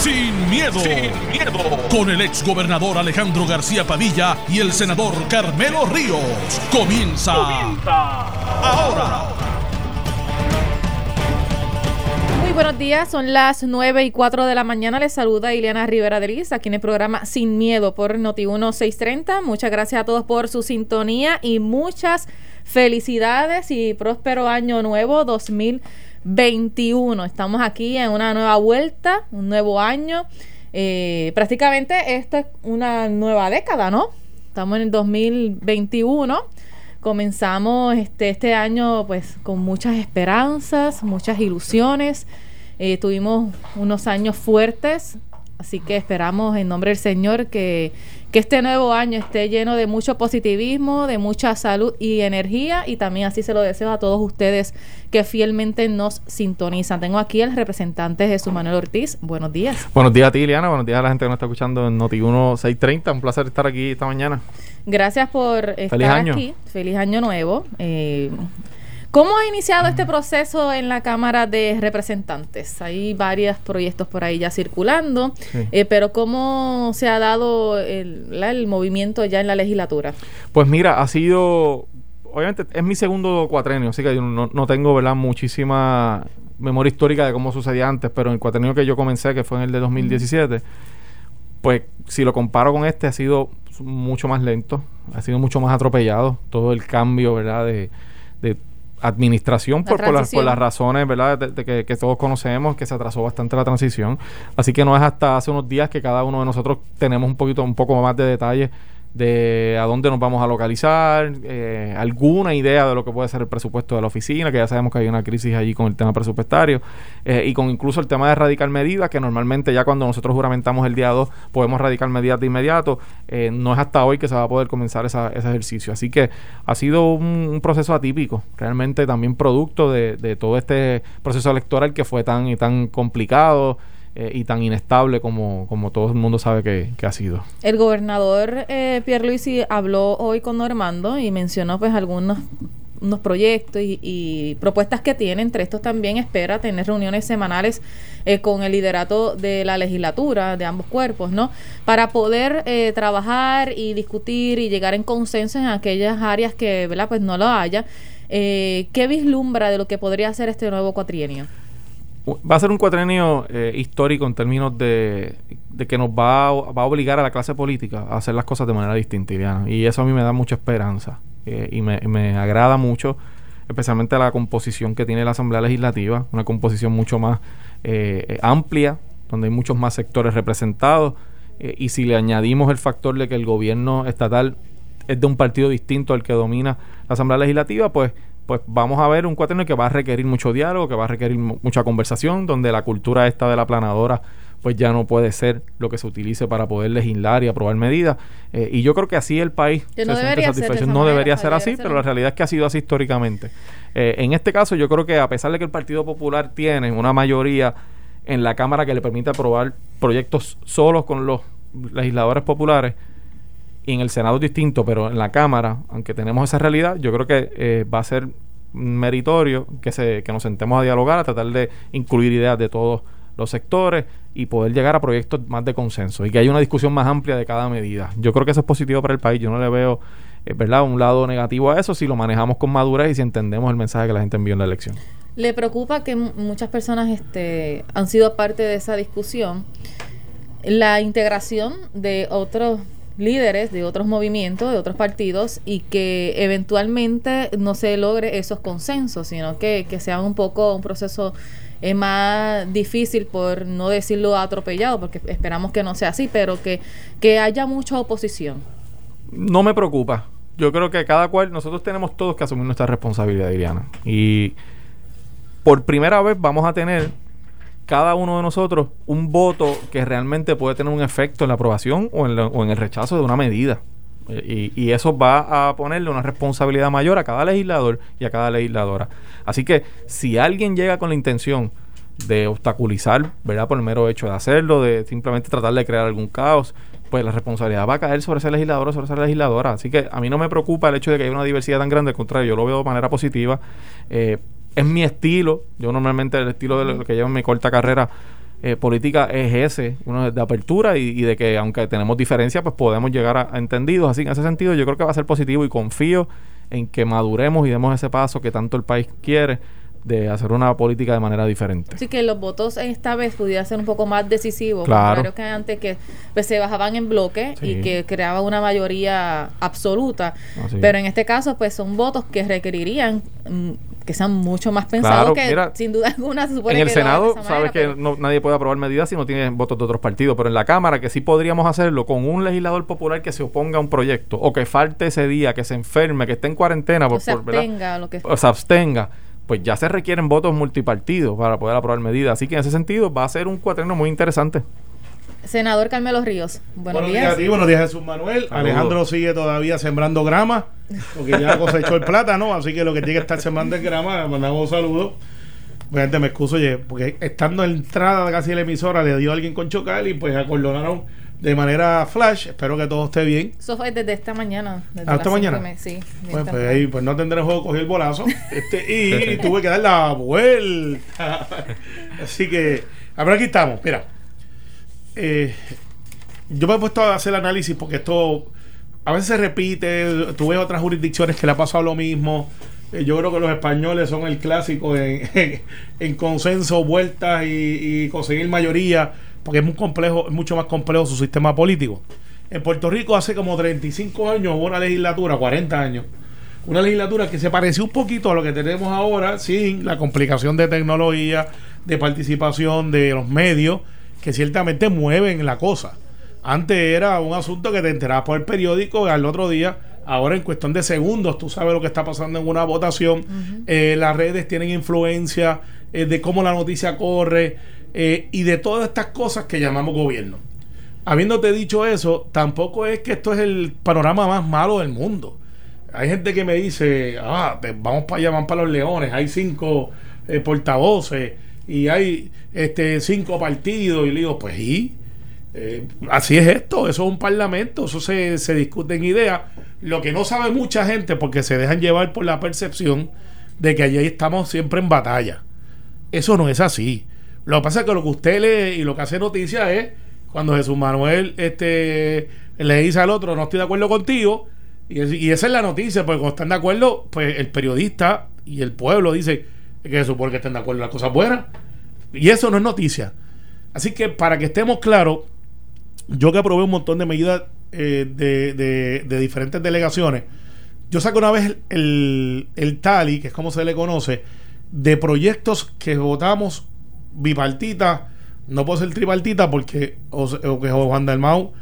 Sin miedo. Sin miedo. Con el ex gobernador Alejandro García Padilla y el senador Carmelo Ríos. Comienza. ahora. Muy buenos días, son las 9 y 4 de la mañana. Les saluda Ileana Rivera de Liz, aquí en el programa Sin Miedo por Noti1 630. Muchas gracias a todos por su sintonía y muchas felicidades y próspero año nuevo 2021. Estamos aquí en una nueva vuelta, un nuevo año. Eh, prácticamente esta es una nueva década, ¿no? Estamos en el 2021. Comenzamos este, este año pues con muchas esperanzas, muchas ilusiones. Eh, tuvimos unos años fuertes, así que esperamos en nombre del Señor que que este nuevo año esté lleno de mucho positivismo, de mucha salud y energía y también así se lo deseo a todos ustedes que fielmente nos sintonizan. Tengo aquí el representante Jesús Manuel Ortiz. Buenos días. Buenos días a ti, Liliana. Buenos días a la gente que nos está escuchando en Noti1 630. Un placer estar aquí esta mañana. Gracias por estar aquí. Feliz año nuevo. Eh, ¿Cómo ha iniciado este proceso en la Cámara de Representantes? Hay varios proyectos por ahí ya circulando, eh, pero ¿cómo se ha dado el, movimiento ya en la legislatura? Pues mira, ha sido, obviamente es mi segundo cuatrenio, así que yo no, tengo ¿verdad? muchísima memoria histórica de cómo sucedía antes, pero en el cuatrenio que yo comencé, que fue en el de 2017, pues si lo comparo con este, ha sido mucho más lento, ha sido mucho más atropellado todo el cambio, ¿verdad? De, de administración por, por, las, por, las, razones verdad de, que, que, todos conocemos que se atrasó bastante la transición. Así que no es hasta hace unos días que cada uno de nosotros tenemos un poquito un poco más de detalle de a dónde nos vamos a localizar, eh, alguna idea de lo que puede ser el presupuesto de la oficina, que ya sabemos que hay una crisis allí con el tema presupuestario, eh, y con incluso el tema de radical medidas, que normalmente ya cuando nosotros juramentamos el día 2 podemos radicar medidas de inmediato, eh, no es hasta hoy que se va a poder comenzar ese ejercicio. Así que ha sido un, proceso atípico, realmente también producto de, de todo este proceso electoral que fue tan y tan complicado. Eh, y tan inestable como, como todo el mundo sabe que, ha sido. El gobernador eh, Pierluisi habló hoy con Normando y mencionó pues algunos unos proyectos y, propuestas que tiene. Entre estos también espera tener reuniones semanales eh, con el liderato de la legislatura, de ambos cuerpos, ¿no? Para poder eh, trabajar y discutir y llegar en consenso en aquellas áreas que, ¿verdad? Pues no lo haya. Eh, ¿Qué vislumbra de lo que podría ser este nuevo cuatrienio? Va a ser un cuatrenio eh, histórico en términos de, que nos va a, va a, obligar a la clase política a hacer las cosas de manera distinta, Y eso a mí me da mucha esperanza eh, y me, me, agrada mucho, especialmente la composición que tiene la Asamblea Legislativa, una composición mucho más eh, amplia, donde hay muchos más sectores representados. y si le añadimos el factor de que el gobierno estatal es de un partido distinto al que domina la Asamblea Legislativa, pues pues vamos a ver un cuaterno que va a requerir mucho diálogo, que va a requerir mucha conversación, donde la cultura esta de la planadora pues ya no puede ser lo que se utilice para poder legislar y aprobar medidas. Eh, y yo creo que así el país no debería Ser no debería ser así, pero la realidad es que ha sido así históricamente. Eh, en este caso yo creo que a pesar de que el Partido Popular tiene una mayoría en la Cámara que le permite aprobar proyectos solos con los legisladores populares, en el Senado es distinto, pero en la Cámara, aunque tenemos esa realidad, yo creo que eh, va a ser meritorio que, se, que nos sentemos a dialogar, a tratar de incluir ideas de todos los sectores y poder llegar a proyectos más de consenso y que haya una discusión más amplia de cada medida. Yo creo que eso es positivo para el país. Yo no le veo, eh, ¿verdad?, un lado negativo a eso si lo manejamos con madurez y si entendemos el mensaje que la gente envió en la elección. ¿Le preocupa que muchas personas este, han sido parte de esa discusión? La integración de otros líderes de otros movimientos, de otros partidos, y que eventualmente no se logre esos consensos, sino que, sea un poco un proceso eh, más difícil, por no decirlo atropellado, porque esperamos que no sea así, pero que, que haya mucha oposición. No me preocupa. Yo creo que cada cual, nosotros tenemos todos que asumir nuestra responsabilidad, Iriana. Y por primera vez vamos a tener cada uno de nosotros un voto que realmente puede tener un efecto en la aprobación o en, el rechazo de una medida. Eh, y, eso va a ponerle una responsabilidad mayor a cada legislador y a cada legisladora. Así que si alguien llega con la intención de obstaculizar, ¿verdad? Por el mero hecho de hacerlo, de simplemente tratar de crear algún caos, pues la responsabilidad va a caer sobre ese legislador o sobre esa legisladora. Así que a mí no me preocupa el hecho de que haya una diversidad tan grande, al contrario, yo lo veo de manera positiva. Eh, es mi estilo. Yo normalmente el estilo de lo que llevo en mi corta carrera eh, política es ese, uno de apertura y, de que aunque tenemos diferencias, pues podemos llegar a, a, entendidos. Así que en ese sentido yo creo que va a ser positivo y confío en que maduremos y demos ese paso que tanto el país quiere de hacer una política de manera diferente. Así que los votos esta vez pudieran ser un poco más decisivos. Claro. Creo que antes que pues, se bajaban en bloque y que creaba una mayoría absoluta. Pero en este caso, pues son votos que requerirían mm, que sean mucho más pensados que sin duda alguna se supone En el Senado, sabes que no, nadie puede aprobar medidas si no tiene votos de otros partidos, pero en la Cámara que sí podríamos hacerlo con un legislador popular que se oponga a un proyecto o que falte ese día, que se enferme, que esté en cuarentena, o se abstenga, lo que o se abstenga pues ya se requieren votos multipartidos para poder aprobar medidas. Así que en ese sentido va a ser un cuatreno muy interesante. Senador Carmelo Ríos, buenos, días. buenos días Jesús Manuel. Alejandro sigue todavía sembrando grama, porque ya cosechó el plátano, así que lo que tiene que estar sembrando es grama. mandamos un saludo. Obviamente me excuso, oye, porque estando en entrada casi de la emisora le dio a alguien con chocal y pues acordonaron de manera flash. Espero que todo esté bien. Eso fue desde esta mañana. Desde ¿Esta mañana? sí. Pues, pues, ahí pues no tendré juego, cogí el bolazo este, y tuve que dar la vuelta. Así que, a ver, aquí estamos. Mira, eh, yo me he puesto a hacer el análisis porque esto a veces se repite. Tuve otras jurisdicciones que le ha pasado lo mismo. Eh, yo creo que los españoles son el clásico en, en, consenso, vueltas y, y conseguir mayoría porque es muy complejo, es mucho más complejo su sistema político. En Puerto Rico hace como 35 años hubo una legislatura, 40 años, una legislatura que se pareció un poquito a lo que tenemos ahora, sin la complicación de tecnología, de participación de los medios, que ciertamente mueven la cosa. Antes era un asunto que te enterabas por el periódico al otro día. Ahora en cuestión de segundos tú sabes lo que está pasando en una votación. Eh, las redes tienen influencia eh, de cómo la noticia corre. Eh, y de todas estas cosas que llamamos gobierno. Habiéndote dicho eso, tampoco es que esto es el panorama más malo del mundo. Hay gente que me dice, ah, vamos para allá, vamos para los leones, hay cinco portavoces y hay este cinco partidos. Y le digo, pues sí, eh, así es esto, eso es un parlamento, eso se, se discute en ideas. Lo que no sabe mucha gente, porque se dejan llevar por la percepción de que allí estamos siempre en batalla. Eso no es así. Lo que pasa es que lo que usted lee y lo que hace noticia es cuando Jesús Manuel este, le dice al otro, no estoy de acuerdo contigo, y, esa es la noticia, porque cuando están de acuerdo, pues el periodista y el pueblo dice que se supone que estén de acuerdo en las cosas buenas. Y eso no es noticia. Así que para que estemos claros, yo que aprobé un montón de medidas eh, de, de, diferentes delegaciones, yo saco una vez el, el TALI, que es como se le conoce, de proyectos que votamos bipartita, no puedo ser tripartita porque o, que Juan Dalmau,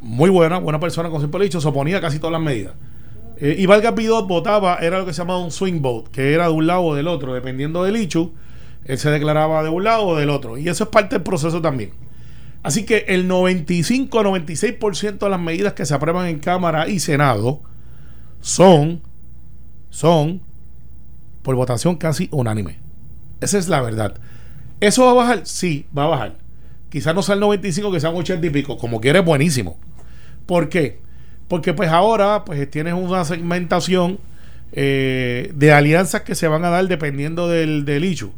muy buena, buena persona, como siempre he dicho, se oponía a casi todas las medidas. Eh, y Valga Pidot votaba, era lo que se llamaba un swing vote, que era de un lado o del otro, dependiendo del hecho, él se declaraba de un lado o del otro. Y eso es parte del proceso también. Así que el 95-96% de las medidas que se aprueban en Cámara y Senado son, son por votación casi unánime. Esa es la verdad. ¿Eso va a bajar? Sí, va a bajar. Quizás no sea el 95, que sea un 80 y pico. Como quiere, buenísimo. ¿Por qué? Porque pues ahora pues tienes una segmentación eh, de alianzas que se van a dar dependiendo del, del issue.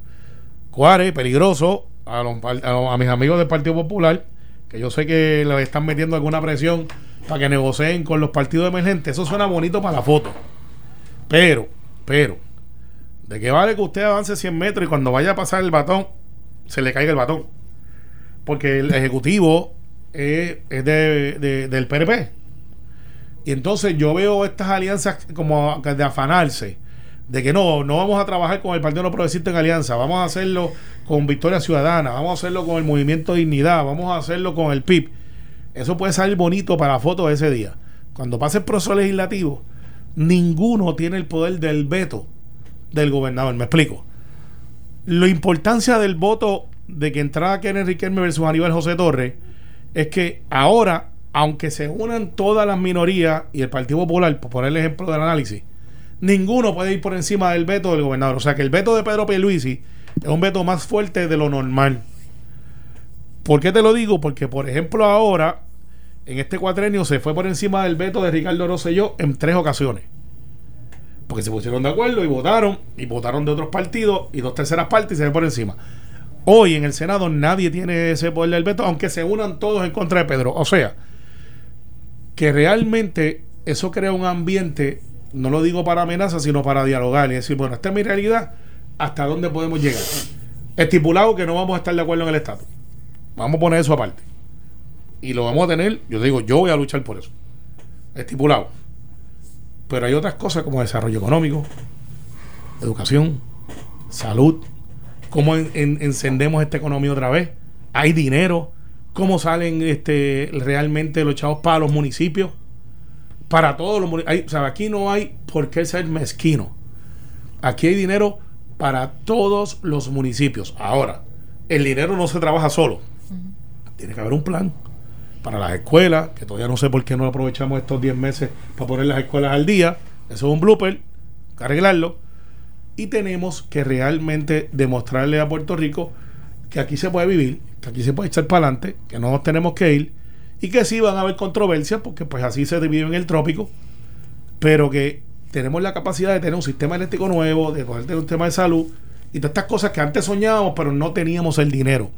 Cuare, peligroso, a, a, mis amigos del Partido Popular, que yo sé que le están metiendo alguna presión para que negocien con los partidos emergentes. Eso suena bonito para la foto. Pero, pero, ¿de qué vale que usted avance 100 metros y cuando vaya a pasar el batón se le caiga el batón. Porque el Ejecutivo es, de, del PRP. Y entonces yo veo estas alianzas como de afanarse, de que no, no vamos a trabajar con el Partido No Progresista en alianza, vamos a hacerlo con Victoria Ciudadana, vamos a hacerlo con el Movimiento Dignidad, vamos a hacerlo con el PIB. Eso puede salir bonito para la foto de ese día. Cuando pase el proceso legislativo, ninguno tiene el poder del veto del gobernador. Me explico la importancia del voto de que entrara Kenneth Riquelme versus Aníbal José Torres es que ahora, aunque se unan todas las minorías y el Partido Popular, por poner el ejemplo del análisis, ninguno puede ir por encima del veto del gobernador. O sea que el veto de Pedro Pierluisi es un veto más fuerte de lo normal. ¿Por qué te lo digo? Porque, por ejemplo, ahora, en este cuatrenio se fue por encima del veto de Ricardo Rosselló en tres ocasiones porque se pusieron de acuerdo y votaron, y votaron de otros partidos, y dos terceras partes y se ven por encima. Hoy en el Senado nadie tiene ese poder del veto, aunque se unan todos en contra de Pedro. O sea, que realmente eso crea un ambiente, no lo digo para amenazas, sino para dialogar y decir, bueno, esta es mi realidad, ¿hasta dónde podemos llegar? Estipulado que no vamos a estar de acuerdo en el Estado. Vamos a poner eso aparte. Y lo vamos a tener, yo digo, yo voy a luchar por eso. Estipulado. Pero hay otras cosas como desarrollo económico, educación, salud, cómo encendemos esta economía otra vez. Hay dinero, cómo salen este realmente los chavos para los municipios. Para todos los municipios. O sea, aquí no hay por qué ser mezquino. Aquí hay dinero para todos los municipios. Ahora, el dinero no se trabaja solo. Tiene que haber un plan para las escuelas, que todavía no sé por qué no aprovechamos estos 10 meses para poner las escuelas al día. Eso es un blooper, arreglarlo y tenemos que realmente demostrarle a Puerto Rico que aquí se puede vivir, aquí se puede echar para adelante, que no nos tenemos que ir y que sí van a haber controversias porque pues así se vive en el trópico, pero que tenemos la capacidad de tener un sistema eléctrico nuevo, de poder tener un sistema de salud y todas estas cosas que antes soñábamos pero no teníamos el dinero.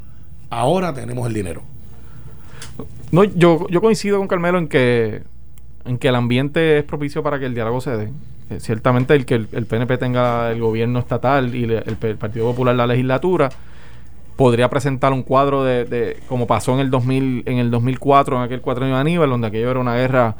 Ahora tenemos el dinero. No, yo, yo coincido con Carmelo en que en que el ambiente es propicio para que el diálogo se dé. Eh, ciertamente el que el, PNP tenga el gobierno estatal y el, Partido Popular la legislatura podría presentar un cuadro de, como pasó en el 2000 en el 2004 en aquel cuatrienio de Aníbal donde aquello era una guerra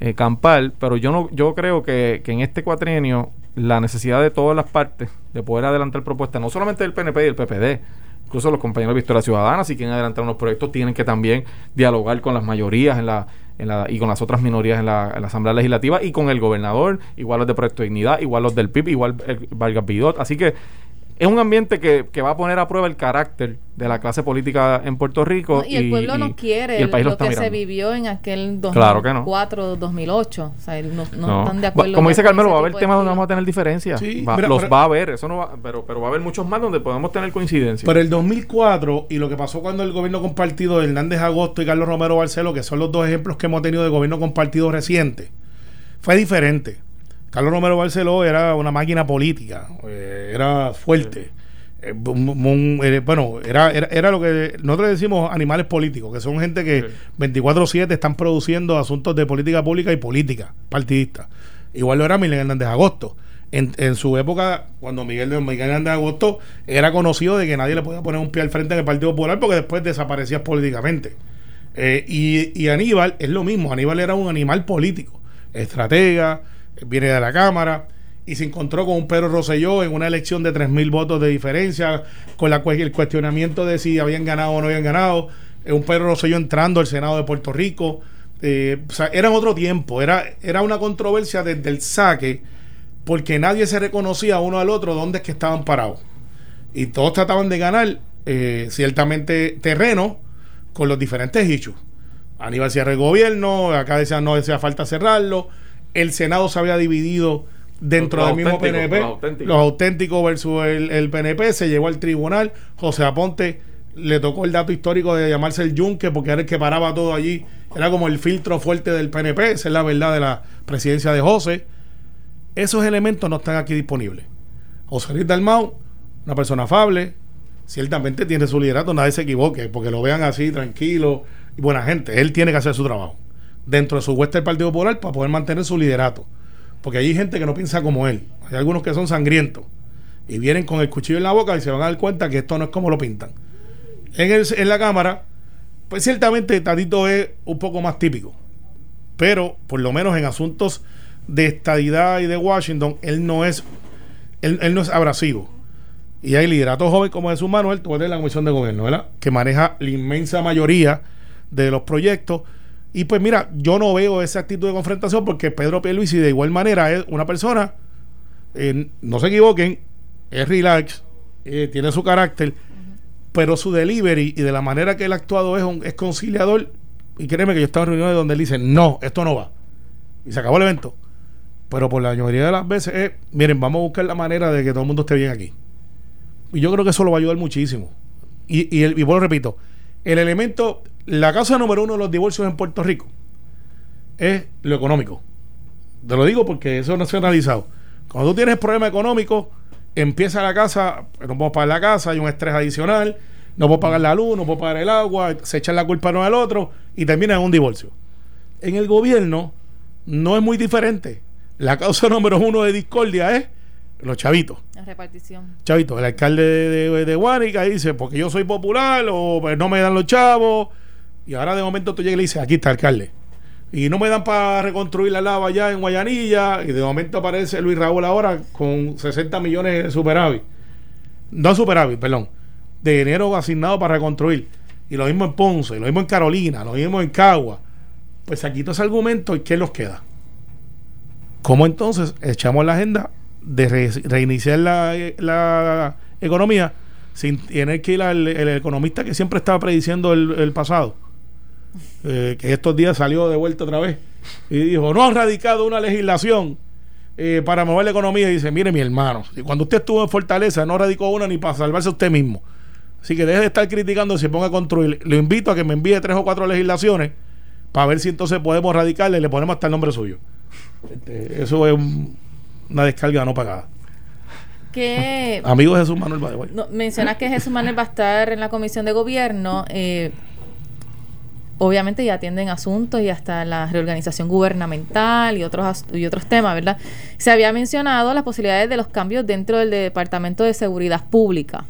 eh, campal pero yo no yo creo que, que en este cuatrienio la necesidad de todas las partes de poder adelantar propuestas no solamente del PNP y del PPD incluso los compañeros de Victoria Ciudadana si quieren adelantar unos proyectos tienen que también dialogar con las mayorías en la y con las otras minorías en la, Asamblea Legislativa y con el gobernador, igual los de Proyecto de Dignidad, igual los del PIB, igual el Vargas Bidot. Así que es un ambiente que, que, va a poner a prueba el carácter de la clase política en Puerto Rico. y el pueblo no quiere lo, que se vivió en aquel 2004, 2008. O sea, no, están de acuerdo. Como dice Carmelo, va a haber temas donde vamos a tener diferencias. los va a haber, eso no va, pero, pero va a haber muchos más donde podemos tener coincidencias. Pero el 2004 y lo que pasó cuando el gobierno compartido de Hernández Agosto y Carlos Romero Barceló, que son los dos ejemplos que hemos tenido de gobierno compartido reciente, fue diferente. Carlos Romero Barceló era una máquina política, eh, era fuerte. Eh, eh, bueno, era, era, lo que nosotros decimos animales políticos, que son gente que 24-7 están produciendo asuntos de política pública y política partidista. Igual lo era Miguel Hernández Agosto. En, en, su época, cuando Miguel, Miguel Hernández Agosto era conocido de que nadie le podía poner un pie al frente en el Partido Popular porque después desaparecía políticamente. y, y Aníbal es lo mismo, Aníbal era un animal político, estratega, viene de la Cámara y se encontró con un Pedro Rosselló en una elección de 3.000 votos de diferencia, con la, el cuestionamiento de si habían ganado o no habían ganado, un Pedro Rosselló entrando al Senado de Puerto Rico. Eh, o sea, era otro tiempo, era, era una controversia desde el saque, porque nadie se reconocía uno al otro dónde es que estaban parados. Y todos trataban de ganar eh, ciertamente terreno con los diferentes issues. Aníbal cierra el gobierno, acá decían no hacía falta cerrarlo el Senado se había dividido dentro del mismo PNP. Los auténticos. versus el, PNP se llevó al tribunal. José Aponte le tocó el dato histórico de llamarse el Yunque porque era el que paraba todo allí. Era como el filtro fuerte del PNP. Esa es la verdad de la presidencia de José. Esos elementos no están aquí disponibles. José Luis Dalmau, una persona afable, ciertamente tiene su liderato, nadie se equivoque, porque lo vean así, tranquilo y buena gente. Él tiene que hacer su trabajo dentro de su hueste del Partido Popular para poder mantener su liderato. Porque hay gente que no piensa como él. Hay algunos que son sangrientos y vienen con el cuchillo en la boca y se van a dar cuenta que esto no es como lo pintan. En, el, en la Cámara, pues ciertamente Tatito es un poco más típico. Pero por lo menos en asuntos de estadidad y de Washington, él no es, él, no es abrasivo. Y hay liderato joven como Jesús Manuel, tú eres la Comisión de Gobierno, ¿verdad? Que maneja la inmensa mayoría de los proyectos y pues mira, yo no veo esa actitud de confrontación porque Pedro Pierluisi de igual manera es una persona, eh, no se equivoquen, es relax, eh, tiene su carácter, pero su delivery y de la manera que él ha actuado es, un, es conciliador. Y créeme que yo estaba en reuniones donde él dice, no, esto no va. Y se acabó el evento. Pero por la mayoría de las veces es, miren, vamos a buscar la manera de que todo el mundo esté bien aquí. Y yo creo que eso lo va a ayudar muchísimo. Y, y, el, y bueno, repito, el elemento la causa número uno de los divorcios en Puerto Rico es lo económico. Te lo digo porque eso no se ha analizado. Cuando tú tienes problema económico, empieza la casa, no podemos pagar la casa, hay un estrés adicional, no puedo pagar la luz, no puedo pagar el agua, se echan la culpa uno al otro y termina en un divorcio. En el gobierno no es muy diferente. La causa número uno de discordia es los chavitos. La repartición. Chavitos, el alcalde de, de, de Guánica dice, porque yo soy popular o pues, no me dan los chavos. Y ahora de momento tú llegas y le dices, aquí está alcalde. Y no me dan para reconstruir la lava allá en Guayanilla. Y de momento aparece Luis Raúl ahora con 60 millones de superávit. No superávit, perdón. De dinero asignado para reconstruir. Y lo mismo en Ponce, lo mismo en Carolina, lo mismo en Cagua. Pues se quita ese argumento y ¿qué nos queda? ¿Cómo entonces echamos la agenda de reiniciar la, la, economía sin tener que ir al el economista que siempre estaba prediciendo el pasado? Eh, que estos días salió de vuelta otra vez y dijo, no han radicado una legislación eh, para mover la economía. Y dice, mire mi hermano, y cuando usted estuvo en Fortaleza no radicó una ni para salvarse usted mismo. Así que deje de estar criticando y se ponga a construir. Le invito a que me envíe tres o cuatro legislaciones para ver si entonces podemos radicarle y le ponemos hasta el nombre suyo. Este, eso es una descarga no pagada. Que, Amigo Jesús Manuel no, mencionas que Jesús Manuel va a estar en la comisión de gobierno. Eh, obviamente ya atienden asuntos y hasta la reorganización gubernamental y otros y otros temas, ¿verdad? Se había mencionado las posibilidades de los cambios dentro del Departamento de Seguridad Pública.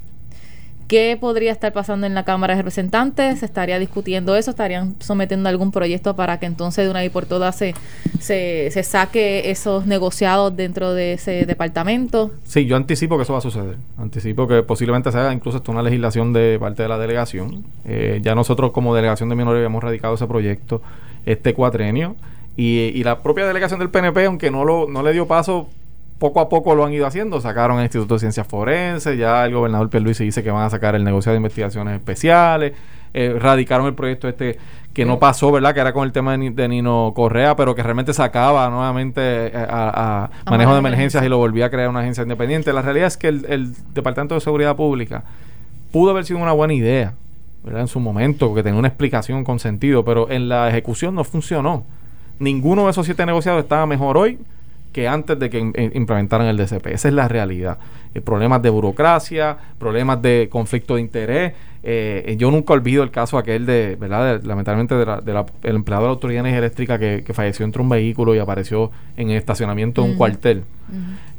¿Qué podría estar pasando en la Cámara de Representantes? ¿Se estaría discutiendo eso? ¿Estarían sometiendo algún proyecto para que entonces de una vez por todas se, se, se saque esos negociados dentro de ese departamento? Sí, yo anticipo que eso va a suceder. Anticipo que posiblemente se haga incluso hasta una legislación de parte de la delegación. Eh, ya nosotros como delegación de minoría habíamos radicado ese proyecto este cuatrenio. Y, y la propia delegación del PNP, aunque no, lo, no le dio paso poco a poco lo han ido haciendo. Sacaron el Instituto de Ciencias Forenses, ya el gobernador Pierluisi dice que van a sacar el negocio de investigaciones especiales, eh, radicaron el proyecto este que no pasó, ¿verdad? Que era con el tema de, Nino Correa, pero que realmente sacaba nuevamente eh, a, manejo de emergencias y lo volvía a crear una agencia independiente. La realidad es que el, Departamento de Seguridad Pública pudo haber sido una buena idea, ¿verdad? En su momento, porque tenía una explicación con sentido, pero en la ejecución no funcionó. Ninguno de esos siete negociados estaba mejor hoy que antes de que eh, implementaran el DCP. Esa es la realidad. Eh, problemas de burocracia, problemas de conflicto de interés. Eh, yo nunca olvido el caso aquel de, ¿verdad? lamentablemente, del de el empleado de la Autoridad de Energía Eléctrica que, falleció entre un vehículo y apareció en el estacionamiento de un cuartel.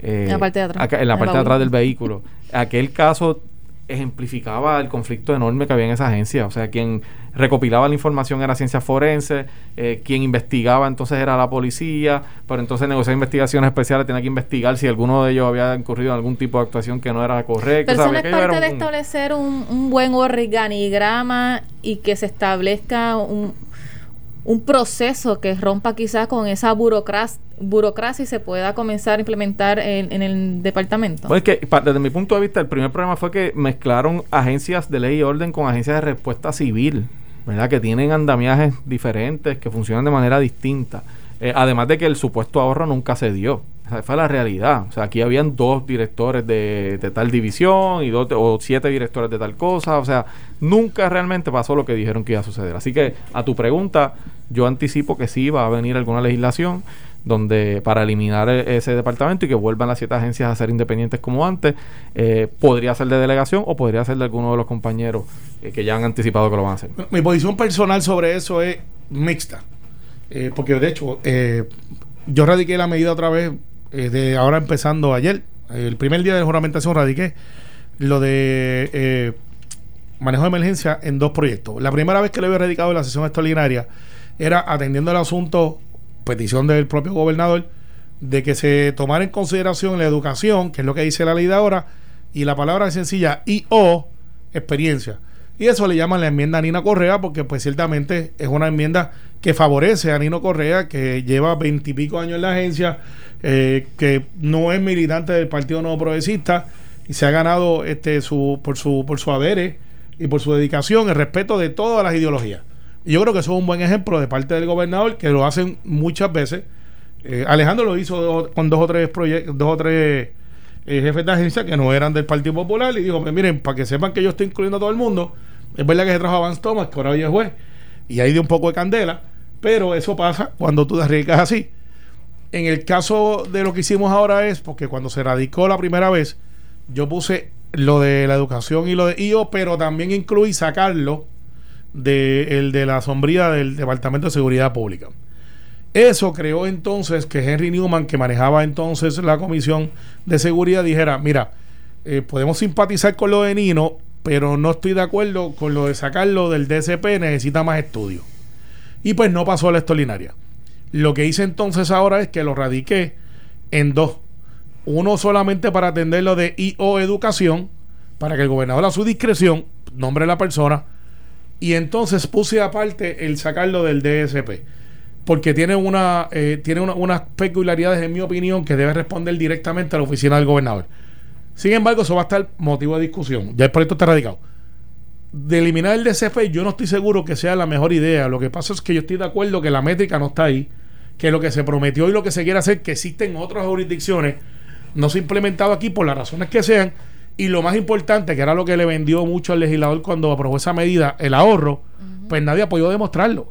en la parte de atrás. en la parte de atrás del vehículo. Aquel caso ejemplificaba el conflicto enorme que había en esa agencia. O sea, quien recopilaba la información era ciencia forense, eh, quien investigaba entonces era la policía, pero entonces negociar investigaciones especiales tenía que investigar si alguno de ellos había incurrido en algún tipo de actuación que no era correcta. Pero eso no es parte de establecer un, un buen organigrama y que se establezca un, un proceso que rompa quizás con esa burocracia, burocracia y se pueda comenzar a implementar en, el departamento? Pues que desde mi punto de vista el primer problema fue que mezclaron agencias de ley y orden con agencias de respuesta civil, ¿verdad? Que tienen andamiajes diferentes, que funcionan de manera distinta. Eh, además de que el supuesto ahorro nunca se dio. Esa fue la realidad. O sea, aquí habían dos directores de, tal división y dos o siete directores de tal cosa. O sea, nunca realmente pasó lo que dijeron que iba a suceder. Así que a tu pregunta, yo anticipo que sí va a venir alguna legislación donde para eliminar e, ese departamento y que vuelvan las siete agencias a ser independientes como antes, eh, podría ser de delegación o podría ser de alguno de los compañeros eh, que ya han anticipado que lo van a hacer. Mi posición personal sobre eso es mixta, eh, porque de hecho yo radiqué la medida otra vez de ahora empezando ayer, el primer día de juramentación radiqué lo de manejo de emergencia en dos proyectos. La primera vez que lo había radicado en la sesión extraordinaria era atendiendo el asunto, petición del propio gobernador, de que se tomara en consideración la educación, que es lo que dice la ley de ahora, y la palabra sencilla y o experiencia. Y eso le llaman la enmienda a Nina Correa, porque pues ciertamente es una enmienda que favorece a Nino Correa, que lleva veintipico años en la agencia, eh, que no es militante del Partido Nuevo Progresista y se ha ganado este su por su por su haberes y por su dedicación el respeto de todas las ideologías. Y yo creo que eso es un buen ejemplo de parte del gobernador, que lo hacen muchas veces. Eh, Alejandro lo hizo con dos o tres proyectos, dos o tres eh, jefes de agencia que no eran del Partido Popular y dijo, pues miren, para que sepan que yo estoy incluyendo a todo el mundo, es verdad que se trajo a Vance Thomas, que ahora es juez, y ahí dio un poco de candela, pero eso pasa cuando tú te arriesgas así. En el caso de lo que hicimos ahora es porque cuando se radicó la primera vez, yo puse lo de la educación y lo de IO, pero también incluye sacarlo de, el de la sombría del Departamento de Seguridad Pública. Eso creó entonces que Henry Newman, que manejaba entonces la Comisión de Seguridad, dijera, mira, eh, podemos simpatizar con lo de Nino, pero no estoy de acuerdo con lo de sacarlo del DSP, necesita más estudio. Y pues no pasó a la extraordinaria. Lo que hice entonces ahora es que lo radiqué en dos. Uno solamente para atender lo de IO Educación, para que el gobernador a su discreción nombre la persona, y entonces puse aparte el sacarlo del DSP porque tiene una eh, tiene unas peculiaridades en mi opinión que debe responder directamente a la oficina del gobernador. Sin embargo, eso va a estar motivo de discusión. Ya el proyecto está radicado. De eliminar el DCP, yo no estoy seguro que sea la mejor idea. Lo que pasa es que yo estoy de acuerdo que la métrica no está ahí, que lo que se prometió y lo que se quiere hacer, que existen otras jurisdicciones, no se ha implementado aquí por las razones que sean. Y lo más importante, que era lo que le vendió mucho al legislador cuando aprobó esa medida, el ahorro, pues nadie ha podido demostrarlo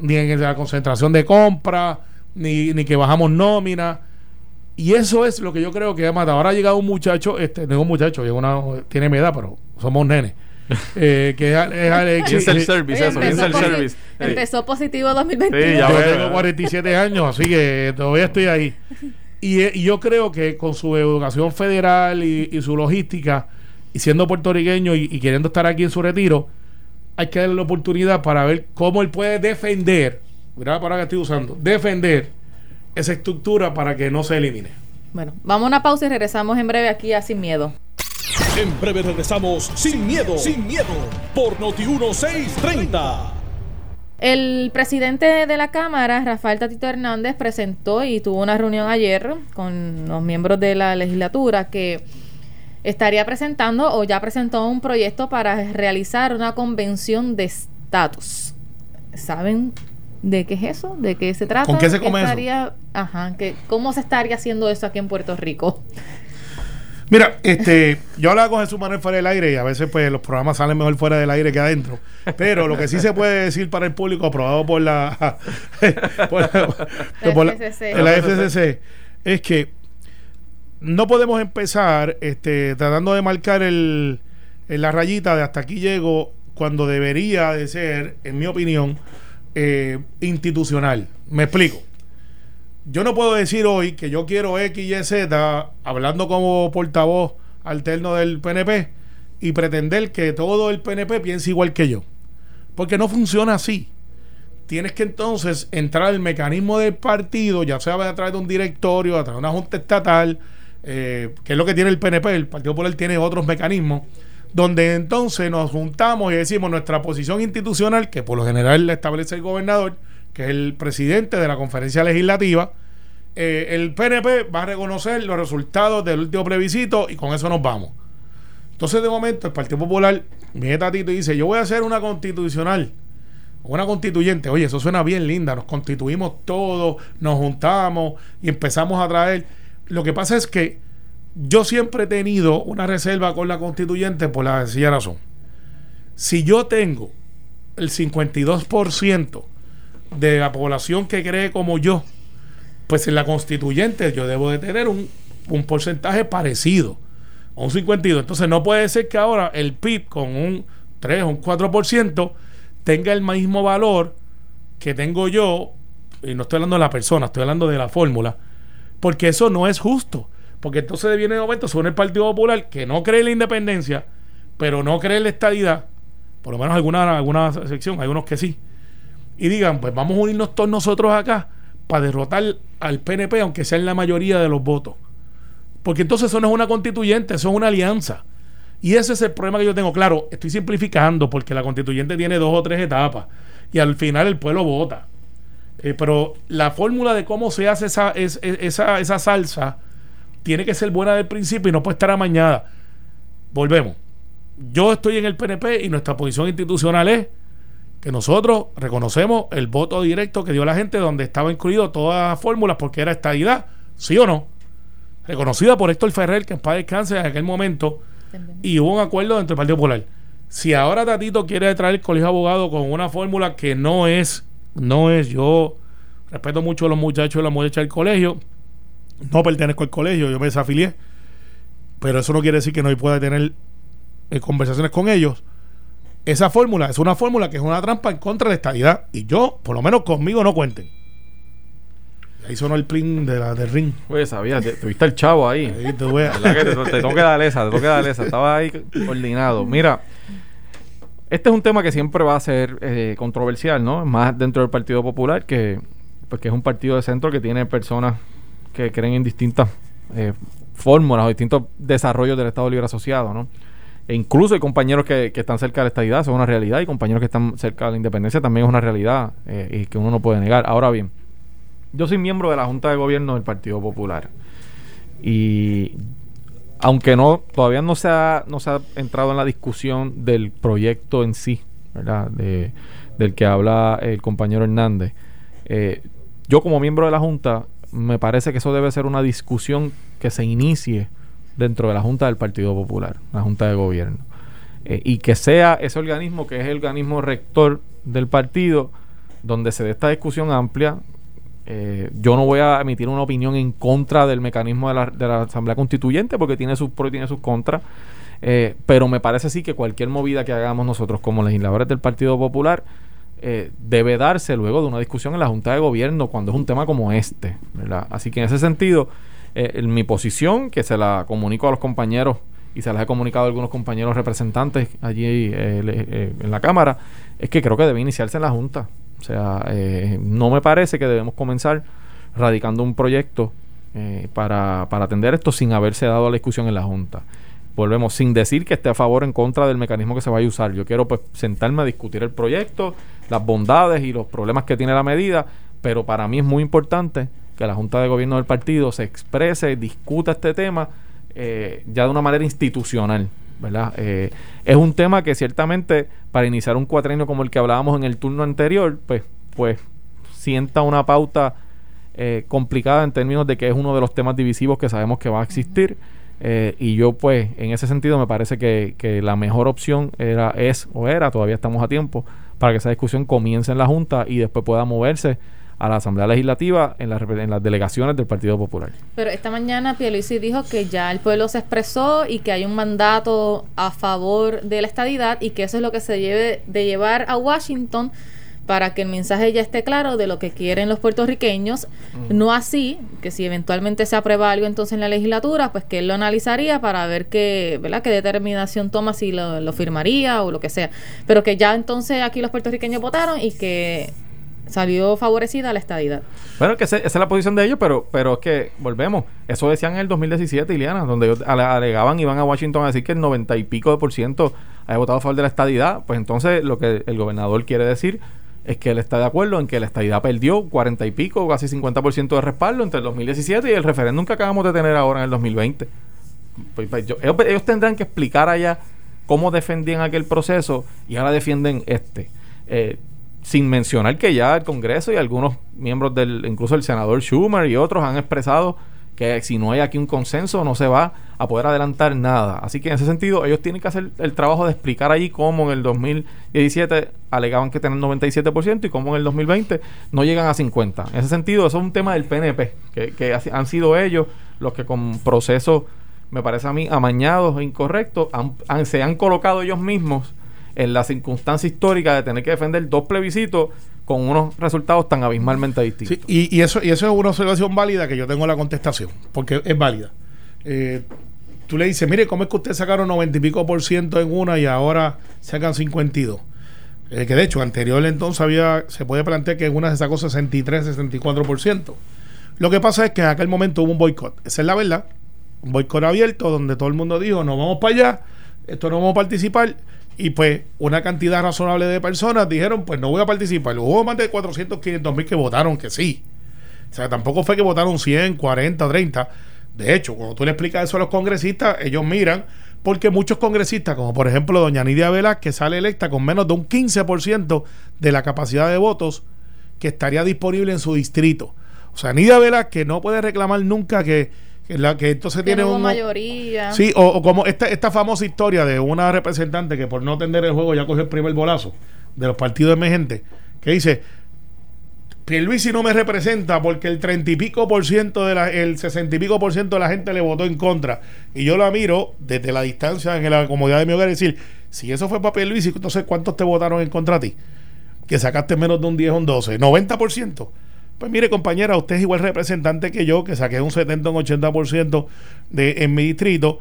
ni en la concentración de compra, ni, ni que bajamos nómina. Y eso es lo que yo creo que ha matado. Ahora ha llegado un muchacho, este, no un muchacho, una, tiene mi edad, pero somos nenes. eh, que es, es el service, eso, empezó, el service. empezó positivo 2021. yo tengo 47 años, así que todavía estoy ahí. Y, y, yo creo que con su educación federal y, y su logística, y siendo puertorriqueño y, y, queriendo estar aquí en su retiro, hay que darle la oportunidad para ver cómo él puede defender, mira la palabra que estoy usando, defender esa estructura para que no se elimine. Bueno, vamos a una pausa y regresamos en breve aquí a Sin Miedo. En breve regresamos Sin Miedo, Sin Miedo, por Noti 1630. El presidente de la Cámara, Rafael Tatito Hernández, presentó y tuvo una reunión ayer con los miembros de la legislatura que estaría presentando o ya presentó un proyecto para realizar una convención de estatus. ¿Saben de qué es eso? ¿De qué se trata? ¿Con qué se come eso? Ajá, que, ¿cómo se estaría haciendo eso aquí en Puerto Rico? Mira, este, yo hablaba con Jesús Manuel fuera del aire y a veces pues los programas salen mejor fuera del aire que adentro. Pero lo que sí se puede decir para el público aprobado por la, por, la, FCC es que no podemos empezar este, tratando de marcar el, la rayita de hasta aquí llego cuando debería de ser, en mi opinión, eh, institucional. Me explico. Yo no puedo decir hoy que yo quiero X, Y, Z, hablando como portavoz alterno del PNP, y pretender que todo el PNP piense igual que yo. Porque no funciona así. Tienes que entonces entrar al mecanismo del partido, ya sea a través de un directorio, a través de una junta estatal, eh, que es lo que tiene el PNP, el Partido Popular tiene otros mecanismos, donde entonces nos juntamos y decimos nuestra posición institucional, que por lo general la establece el gobernador, que es el presidente de la conferencia legislativa, eh, el PNP va a reconocer los resultados del último plebiscito y con eso nos vamos. Entonces, de momento, el Partido Popular viene Tatito y dice: Yo voy a hacer una constitucional, una constituyente. Oye, eso suena bien linda. Nos constituimos todos, nos juntamos y empezamos a traer lo que pasa es que yo siempre he tenido una reserva con la constituyente por la sencilla razón. Si yo tengo el 52% de la población que cree como yo, pues en la constituyente yo debo de tener un, un porcentaje parecido, un 52. Entonces no puede ser que ahora el PIB con un 3 o un 4% tenga el mismo valor que tengo yo, y no estoy hablando de la persona, estoy hablando de la fórmula, porque eso no es justo. Porque entonces viene de momento sobre el Partido Popular que no cree en la independencia, pero no cree en la estadidad, por lo menos alguna, alguna sección, hay unos que sí, y digan, pues vamos a unirnos todos nosotros acá para derrotar al PNP, aunque sea en la mayoría de los votos. Porque entonces eso no es una constituyente, eso es una alianza. Y ese es el problema que yo tengo. Claro, estoy simplificando porque la constituyente tiene dos o tres etapas y al final el pueblo vota. Eh, pero la fórmula de cómo se hace esa, esa, esa salsa tiene que ser buena del principio y no puede estar amañada. Volvemos. Yo estoy en el PNP y nuestra posición institucional es que nosotros reconocemos el voto directo que dio la gente donde estaba incluido todas las fórmulas porque era estadidad, sí o no. Reconocida por Héctor Ferrer, que en paz descanse en aquel momento, y hubo un acuerdo entre el Partido Popular. Si ahora Tatito quiere traer el colegio de abogados con una fórmula que no es no es, yo respeto mucho a los muchachos y las muchachas del colegio, no pertenezco al colegio, yo me desafilié. pero eso no quiere decir que no pueda tener eh, conversaciones con ellos. Esa fórmula es una fórmula que es una trampa en contra de la estabilidad. Y yo, por lo menos conmigo, no cuenten. Ahí sonó el print de la, del ring. Oye, sabía, tuviste el chavo ahí. Ahí te voy a- ¿Verdad que te, te tengo que dar esa, te tengo que dar esa. Estaba ahí coordinado. Mira, este es un tema que siempre va a ser eh, controversial, ¿no? Más dentro del Partido Popular, que, pues, que es un partido de centro que tiene personas que creen en distintas eh, fórmulas o distintos desarrollos del Estado Libre Asociado, ¿no? E incluso hay compañeros que, están cerca de la estadidad, eso es una realidad, y compañeros que están cerca de la independencia también es una realidad eh, y que uno no puede negar. Ahora bien, yo soy miembro de la Junta de Gobierno del Partido Popular. Y aunque no todavía no se ha, no se ha entrado en la discusión del proyecto en sí, ¿verdad? De- del que habla el compañero Hernández. eh, yo como miembro de la Junta me parece que eso debe ser una discusión que se inicie dentro de la Junta del Partido Popular, la Junta de Gobierno. Eh, y que sea ese organismo que es el organismo rector del partido donde se dé esta discusión amplia. Eh, yo no voy a emitir una opinión en contra del mecanismo de la, de la Asamblea Constituyente porque tiene sus pros y tiene sus contras. Eh, pero me parece sí que cualquier movida que hagamos nosotros como legisladores del Partido Popular debe darse luego de una discusión en la Junta de Gobierno cuando es un tema como este. Así que en ese sentido, eh, mi posición, que se la comunico a los compañeros y se las he comunicado a algunos compañeros representantes allí eh, eh, en la Cámara, es que creo que debe iniciarse en la Junta. O sea, eh, no me parece que debemos comenzar radicando un proyecto eh, para, para atender esto sin haberse dado la discusión en la Junta. Volvemos, sin decir que esté a favor o en contra del mecanismo que se vaya a usar. Yo quiero pues sentarme a discutir el proyecto, las bondades y los problemas que tiene la medida, pero para mí es muy importante que la Junta de Gobierno del partido se exprese, discuta este tema eh, ya de una manera institucional. ¿verdad? Eh, es un tema que ciertamente para iniciar un cuatrenio como el que hablábamos en el turno anterior, pues, pues sienta una pauta eh, complicada en términos de que es uno de los temas divisivos que sabemos que va a existir. Eh, y yo, pues, en ese sentido, me parece que, que la mejor opción era, es o era, todavía estamos a tiempo, para que esa discusión comience en la Junta y después pueda moverse a la Asamblea Legislativa en, las repre- en las delegaciones del Partido Popular. Pero esta mañana Pierluisi dijo que ya el pueblo se expresó y que hay un mandato a favor de la estadidad y que eso es lo que se debe de llevar a Washington para que el mensaje ya esté claro de lo que quieren los puertorriqueños, no así que si eventualmente se aprueba algo entonces en la legislatura, pues que él lo analizaría para ver qué, ¿verdad? qué determinación toma si lo, lo firmaría o lo que sea, pero que ya entonces aquí los puertorriqueños votaron y que salió favorecida la estadidad. Bueno, que esa es la posición de ellos, pero, pero es que, volvemos, eso decían en el 2017, Iliana, donde ellos ale- alegaban, iban a Washington a decir que el 90 y pico de por ciento había votado a favor de la estadidad, pues entonces lo que el gobernador quiere decir es que él está de acuerdo en que la estadidad perdió 40 y pico, casi 50% de respaldo entre el 2017 y el referéndum que acabamos de tener ahora en el 2020. Pues, pues, ellos tendrán que explicar allá cómo defendían aquel proceso y ahora defienden este. Eh, sin mencionar que ya el Congreso y algunos miembros del, incluso el senador Schumer y otros han expresado que si no hay aquí un consenso no se va a poder adelantar nada. Así que en ese sentido ellos tienen que hacer el trabajo de explicar allí cómo en el 2017 alegaban que tenían 97% y cómo en el 2020 no llegan a 50. En ese sentido eso es un tema del PNP, que, que ha- han sido ellos los que con procesos, me parece a mí, amañados e incorrectos, se han colocado ellos mismos en la circunstancia histórica de tener que defender dos plebiscitos con unos resultados tan abismalmente distintos. Sí, y, y eso, y eso es una observación válida que yo tengo la contestación, porque es válida. Eh, tú le dices, mire, ¿cómo es que ustedes sacaron 90 y pico por ciento en una y ahora sacan 52? Eh, que de hecho, anterior entonces había, se puede plantear que en una se sacó 63, 64 por ciento. Lo que pasa es que en aquel momento hubo un boicot. Esa es la verdad. Un boicot abierto donde todo el mundo dijo, no vamos para allá, esto no vamos a participar. Y pues una cantidad razonable de personas dijeron, pues no voy a participar. Hubo más de 400, 500 mil que votaron que sí. O sea, tampoco fue que votaron 100, 40, 30. De hecho, cuando tú le explicas eso a los congresistas, ellos miran, porque muchos congresistas, como por ejemplo doña Nidia Velázquez, sale electa con menos de un 15% de la capacidad de votos que estaría disponible en su distrito. O sea, Nidia Velázquez no puede reclamar nunca que, que la, que entonces tiene no hubo un... mayoría. Sí, o, o como esta, esta famosa historia de una representante que por no atender el juego ya cogió el primer bolazo de los partidos emergentes, que dice, Pierluisi no me representa porque el treinta y pico por ciento de la, el sesenta y pico por ciento de la gente le votó en contra. Y yo la miro desde la distancia en la comodidad de mi hogar y decir, si eso fue para Pierluisi, entonces ¿cuántos te votaron en contra a ti? Que sacaste menos de un 10 o un 12, 90%. Pues mire, compañera, usted es igual representante que yo, que saqué un 70 o un 80% de, en mi distrito,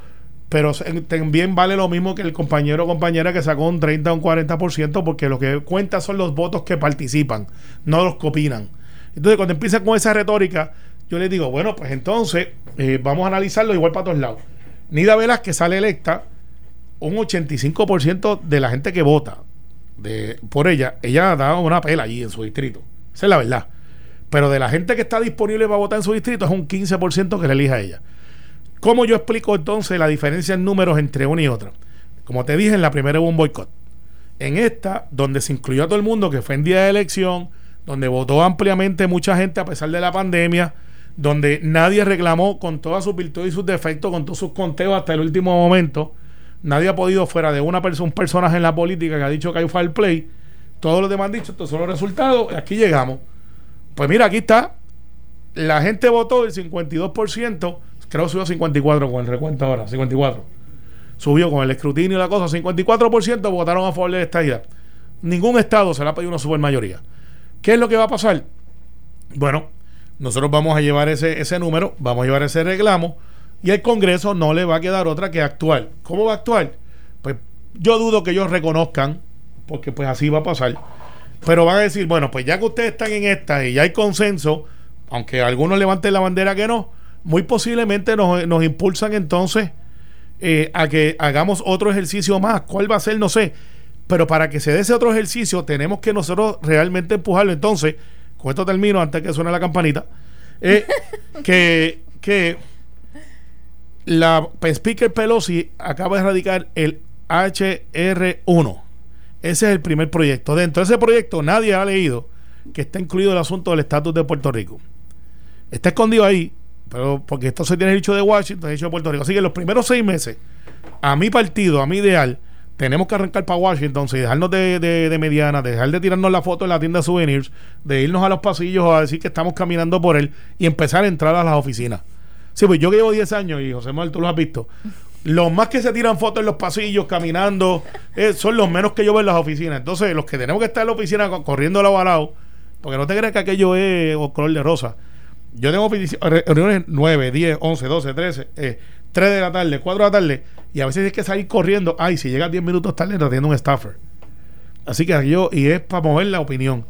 pero también vale lo mismo que el compañero o compañera que sacó un 30 o un 40%, porque lo que cuenta son los votos que participan, no los que opinan. Entonces, cuando empieza con esa retórica, yo le digo, bueno, pues entonces eh, vamos a analizarlo igual para todos lados. Nida que sale electa, un 85% de la gente que vota de, por ella, ella dado una pela allí en su distrito. Esa es la verdad. Pero de la gente que está disponible para votar en su distrito es un 15% que le elija a ella. ¿Cómo yo explico entonces la diferencia en números entre una y otra? Como te dije, en la primera hubo un boicot. En esta, donde se incluyó a todo el mundo, que fue en día de elección, donde votó ampliamente mucha gente a pesar de la pandemia, donde nadie reclamó con todas sus virtudes y sus defectos, con todos sus conteos hasta el último momento. Nadie ha podido, fuera de una persona, un personaje en la política que ha dicho que hay fair play, todos los demás han dicho, estos son los resultados, y aquí llegamos. Pues mira, aquí está. La gente votó el 52%, creo que subió a 54 con el recuento ahora, 54. Subió con el escrutinio y la cosa, 54% votaron a favor de esta idea. Ningún estado se le ha pedido una supermayoría. ¿Qué es lo que va a pasar? Bueno, nosotros vamos a llevar ese, ese número, vamos a llevar ese reclamo y el Congreso no le va a quedar otra que actuar. ¿Cómo va a actuar? Pues yo dudo que ellos reconozcan, porque pues así va a pasar pero van a decir, bueno, pues ya que ustedes están en esta y ya hay consenso, aunque algunos levanten la bandera que no, muy posiblemente nos, impulsan entonces eh, a que hagamos otro ejercicio más. ¿Cuál va a ser? No sé. Pero para que se dé ese otro ejercicio, tenemos que nosotros realmente empujarlo. Entonces, con esto termino antes que suene la campanita. Eh, que, que la Speaker Pelosi acaba de erradicar el HR1 ese es el primer proyecto. Dentro de ese proyecto nadie ha leído que está incluido el asunto del estatus de Puerto Rico. Está escondido ahí, pero porque esto se tiene dicho de Washington, dicho de Puerto Rico. Así que los primeros seis meses, a mi partido, a mi ideal, tenemos que arrancar para Washington y dejarnos de, de, mediana, dejar de tirarnos la foto en la tienda de souvenirs, de irnos a los pasillos a decir que estamos caminando por él y empezar a entrar a las oficinas. Sí, pues yo que llevo 10 años y José Manuel, tú lo has visto. Los más que se tiran fotos en los pasillos, caminando, eh, son los menos que yo veo en las oficinas. Entonces, los que tenemos que estar en la oficina corriendo la balao, porque no te creas que aquello es color de rosa. Yo tengo reuniones 9, 10, 11, 12, 13, eh, 3 de la tarde, 4 de la tarde, y a veces hay que salir corriendo. Ay, si llega 10 minutos tarde, te atiende un staffer. Así que yo, y es para mover la opinión.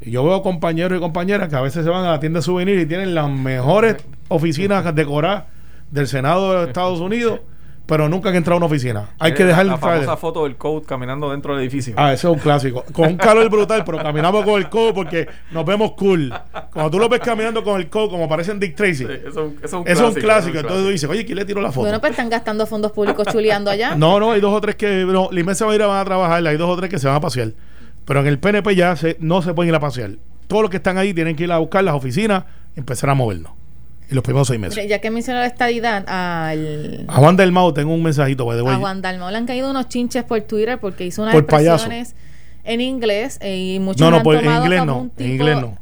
Y yo veo compañeros y compañeras que a veces se van a la tienda de souvenir y tienen las mejores oficinas decoradas del Senado de Estados Unidos pero nunca han entrado a una oficina. Hay que dejar la famosa foto del code caminando dentro del edificio. Ah, ese es un clásico. Con un calor brutal, pero caminamos con el code porque nos vemos cool. Cuando tú lo ves caminando con el code, como aparece en Dick Tracy, eso, es un clásico. Entonces tú dices, oye, ¿quién le tiró la foto? Bueno, pues están gastando fondos públicos chuleando allá. No, no, hay dos o tres que. No, la se va a ir a, van a trabajar, hay dos o tres que se van a pasear. Pero en el PNP ya se, no se pueden ir a pasear. Todos los que están ahí tienen que ir a buscar las oficinas y empezar a movernos en los primeros seis meses. Ya que mencionó la estadidad, al... a Juan Dalmau tengo un mensajito. By a Juan Dalmau le han caído unos chinches por Twitter porque hizo unas expresiones en inglés eh, y muchos no, no, por, en inglés no, en inglés no.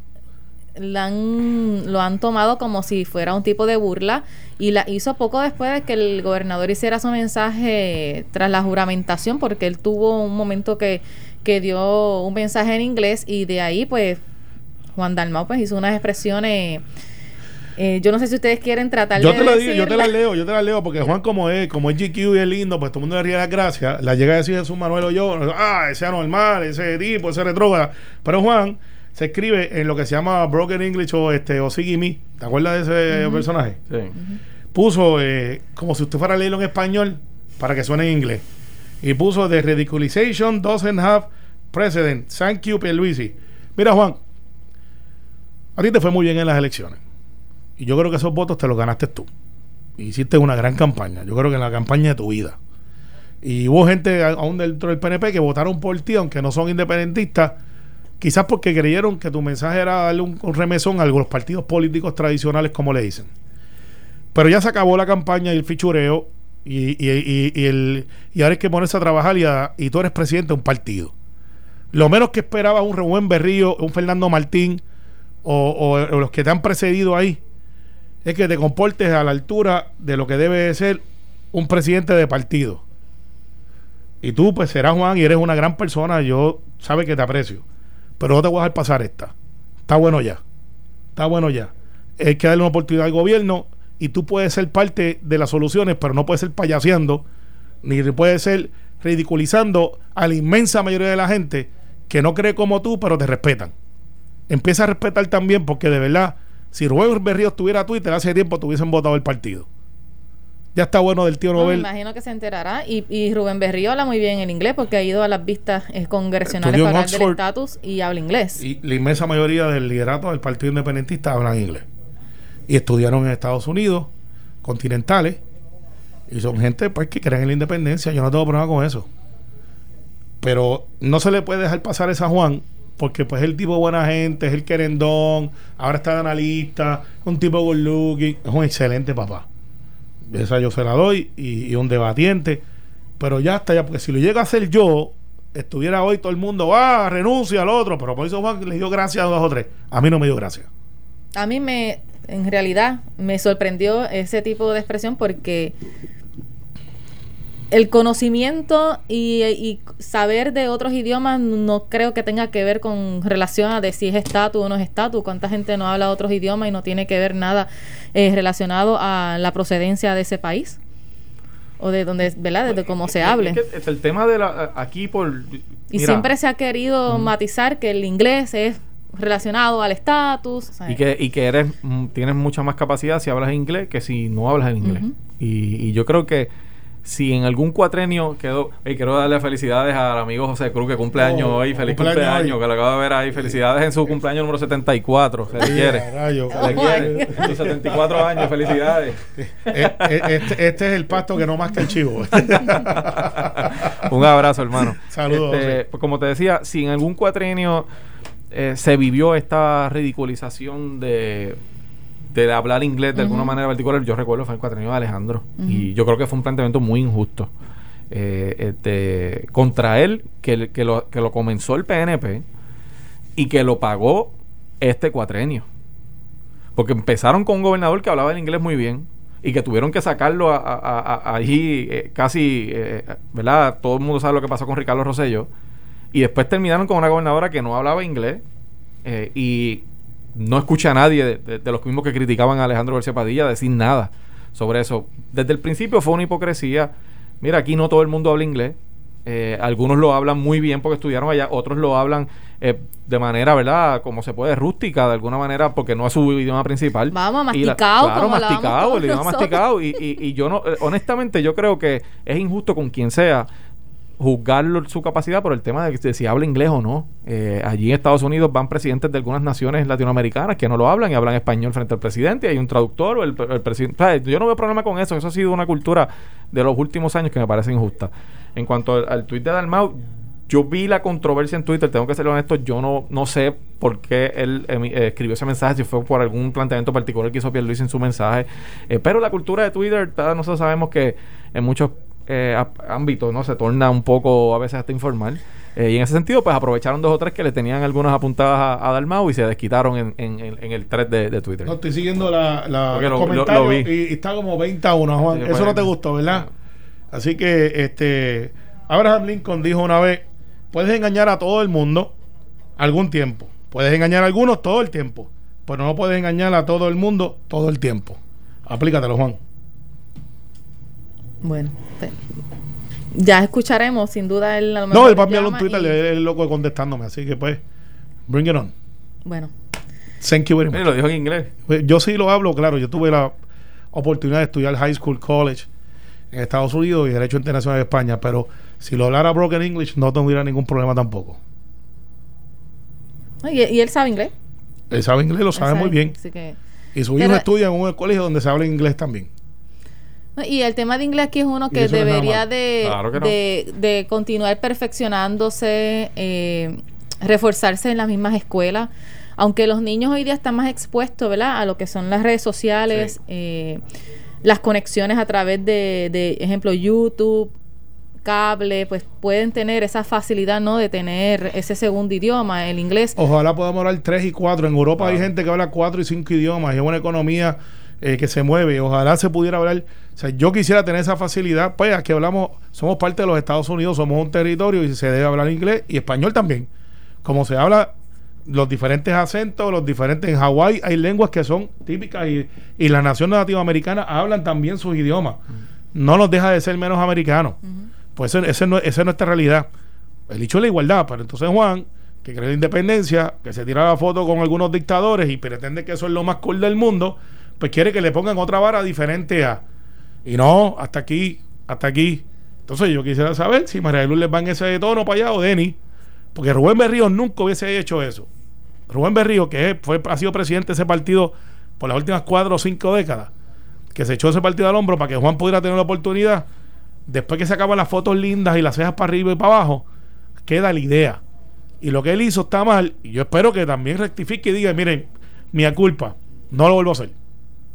lo han tomado como si fuera un tipo de burla y la hizo poco después de que el gobernador hiciera su mensaje tras la juramentación porque él tuvo un momento que, que dio un mensaje en inglés y de ahí pues Juan Dalmau pues hizo unas expresiones eh, yo no sé si ustedes quieren tratar yo te la digo, Yo te la leo, yo te la leo, porque Juan como es, como es GQ y es lindo, pues todo el mundo le ríe las gracias. La llega a decir Jesús Manuel o yo, ah, ese anormal, ese tipo, ese retrógrada. Pero Juan se escribe en lo que se llama Broken English o este o Me. ¿Te acuerdas de ese personaje? Sí. Puso eh, como si usted fuera a leerlo en español para que suene en inglés. Y puso The ridiculization doesn't have precedent. Thank you, Pierluisi. Mira, Juan, a ti te fue muy bien en las elecciones. Y yo creo que esos votos te los ganaste tú. Hiciste una gran campaña. Yo creo que en la campaña de tu vida. Y hubo gente aún dentro del PNP que votaron por ti, aunque no son independentistas, quizás porque creyeron que tu mensaje era darle un, remesón a los partidos políticos tradicionales, como le dicen. Pero ya se acabó la campaña y el fichureo, y, y, el, y ahora hay que ponerse a trabajar y, y tú eres presidente de un partido. Lo menos que esperaba un Rubén Berrío, un Fernando Martín, o, o los que te han precedido ahí es que te comportes a la altura de lo que debe ser un presidente de partido. Y tú, pues serás Juan y eres una gran persona. Yo sabe que te aprecio. Pero no te voy a dejar pasar esta. Está bueno ya. Está bueno ya. Hay que darle una oportunidad al gobierno y tú puedes ser parte de las soluciones, pero no puedes ser payaseando, ni puedes ser ridiculizando a la inmensa mayoría de la gente que no cree como tú, pero te respetan. Empieza a respetar también, porque de verdad, si Rubén Berrío estuviera Twitter hace tiempo, te hubiesen votado el partido. Ya está bueno del tío Nobel. me imagino que se enterará. Y, Rubén Berrío habla muy bien el inglés porque ha ido a las vistas eh, congresionales para hablar del estatus y habla inglés. Y la inmensa mayoría del liderato del Partido Independentista hablan inglés. Y estudiaron en Estados Unidos, continentales. Y son gente pues, que creen en la independencia. Yo no tengo problema con eso. Pero no se le puede dejar pasar esa Juan porque pues es el tipo buena gente, es el querendón, ahora está de analista, un tipo good looking, es un excelente papá. Esa yo se la doy y, un debatiente. Pero ya está, ya, porque si lo llega a hacer yo, estuviera hoy todo el mundo, va, renuncia al otro. Pero por eso Juan le dio gracias a dos o tres. A mí no me dio gracias. A mí me, en realidad, me sorprendió ese tipo de expresión porque el conocimiento y, saber de otros idiomas no creo que tenga que ver con relación a de si es estatus o no es estatus. Cuánta gente no habla otros idiomas y no tiene que ver nada eh, relacionado a la procedencia de ese país o de donde, ¿verdad? Desde cómo se hable. Es el tema de la aquí por y siempre se ha querido matizar que el inglés es relacionado al estatus y que y que eres mm, tienes mucha más capacidad si hablas inglés que si no hablas en inglés y, y yo creo que si en algún cuatrenio quedó. Y quiero darle felicidades al amigo José Cruz que cumple año oh, hoy. Feliz cumpleaños, que lo acabo de ver ahí. Felicidades en su cumpleaños número 74. Se le quiere. se le quiere. Sus 74 años, felicidades. Eh, eh, este, este, es el pasto que no más que el chivo. Un abrazo, hermano. Saludos. Este, pues como te decía, si en algún cuatrenio eh, se vivió esta ridiculización de de hablar inglés de alguna manera particular, yo recuerdo fue el cuatrenio de Alejandro. Y yo creo que fue un planteamiento muy injusto eh, este, contra él, que, que, lo, que lo comenzó el PNP y que lo pagó este cuatrenio. Porque empezaron con un gobernador que hablaba el inglés muy bien y que tuvieron que sacarlo allí eh, casi, eh, ¿verdad? Todo el mundo sabe lo que pasó con Ricardo Rosello. Y después terminaron con una gobernadora que no hablaba inglés y no escucha a nadie de, los mismos que criticaban a Alejandro García Padilla decir nada sobre eso. Desde el principio fue una hipocresía. Mira, aquí no todo el mundo habla inglés. Eh, algunos lo hablan muy bien porque estudiaron allá, otros lo hablan eh, de manera, ¿verdad? Como se puede, rústica de alguna manera, porque no es su idioma principal. Vamos, masticado. claro, masticado, el idioma masticado. Y, y, y yo no, eh, honestamente, yo creo que es injusto con quien sea juzgar su capacidad por el tema de, si habla inglés o no. Eh, allí en Estados Unidos van presidentes de algunas naciones latinoamericanas que no lo hablan y hablan español frente al presidente. Y hay un traductor o el, presidente. yo no veo problema con eso. Eso ha sido una cultura de los últimos años que me parece injusta. En cuanto al, al tuit de Dalmau, yo vi la controversia en Twitter, tengo que ser honesto, yo no, no sé por qué él eh, escribió ese mensaje, si fue por algún planteamiento particular que hizo Pierre Luis en su mensaje. Eh, pero la cultura de Twitter, nosotros sabemos que en muchos eh, ámbito, ¿no? Se torna un poco a veces hasta informal. Eh, y en ese sentido, pues aprovecharon dos o tres que le tenían algunas apuntadas a, Dalmau y se desquitaron en, en, el thread de, Twitter. No, estoy siguiendo la, la Y, está como 20 a 1, Juan. Eso no te gustó, ¿verdad? Así que este Abraham Lincoln dijo una vez, puedes engañar a todo el mundo algún tiempo. Puedes engañar a algunos todo el tiempo. Pero no puedes engañar a todo el mundo todo el tiempo. Aplícatelo, Juan. Bueno, ya escucharemos, sin duda. Él no, él va a enviar un Twitter, y... loco contestándome, así que pues, bring it on. Bueno. Thank you very much. lo dijo en inglés. Pues, yo sí lo hablo, claro. Yo tuve la oportunidad de estudiar high school college en Estados Unidos y Derecho Internacional de España, pero si lo hablara broken English no tendría ningún problema tampoco. ¿Y, él sabe inglés? Él sabe inglés, lo sabe, muy bien. y su hijo estudia en un colegio donde se habla inglés también. Y el tema de inglés aquí es uno que debería de, de, continuar perfeccionándose, eh, reforzarse en las mismas escuelas. Aunque los niños hoy día están más expuestos, ¿verdad? A lo que son las redes sociales, eh, las conexiones a través de, de, ejemplo, YouTube, cable, pues pueden tener esa facilidad, ¿no? De tener ese segundo idioma, el inglés. Ojalá podamos hablar tres y cuatro. En Europa hay gente que habla cuatro y cinco idiomas. Y es una economía eh, que se mueve. Ojalá se pudiera hablar. O sea, yo quisiera tener esa facilidad. Pues aquí hablamos, somos parte de los Estados Unidos, somos un territorio y se debe hablar inglés y español también. Como se habla los diferentes acentos, los diferentes. En Hawái hay lenguas que son típicas y, y las naciones latinoamericanas hablan también sus idiomas. No nos deja de ser menos americanos. Pues ese, ese no- esa es nuestra realidad. El hecho es la igualdad. Pero entonces Juan, que cree en la independencia, que se tira la foto con algunos dictadores y pretende que eso es lo más cool del mundo, pues quiere que le pongan otra vara diferente a. Y no, hasta aquí, hasta aquí. Entonces yo quisiera saber si María Luz les va en ese tono para allá o Denis. Porque Rubén Berrío nunca hubiese hecho eso. Rubén Berrío, que fue, ha sido presidente de ese partido por las últimas cuatro o cinco décadas, que se echó ese partido al hombro para que Juan pudiera tener la oportunidad, después que se acaban las fotos lindas y las cejas para arriba y para abajo, queda la idea. Y lo que él hizo está mal, y yo espero que también rectifique y diga, miren, mi culpa, no lo vuelvo a hacer.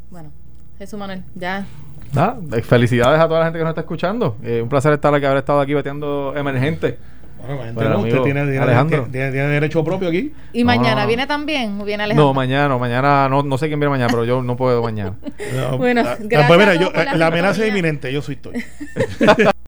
Bueno, Jesús Manuel, ya. Nada, eh, felicidades a toda la gente que nos está escuchando. Eh, un placer estar aquí, haber estado aquí bateando emergente. Bueno, Bueno, usted tiene, tiene- Alejandro. tiene- tiene derecho propio aquí. ¿Y No, mañana no, no. viene también o viene Alejandro? No, mañana, mañana, no, no sé quién viene mañana, pero yo no puedo mañana. No, Bueno, gracias pues mira, yo, por la la amenaza es inminente, yo soy estoy.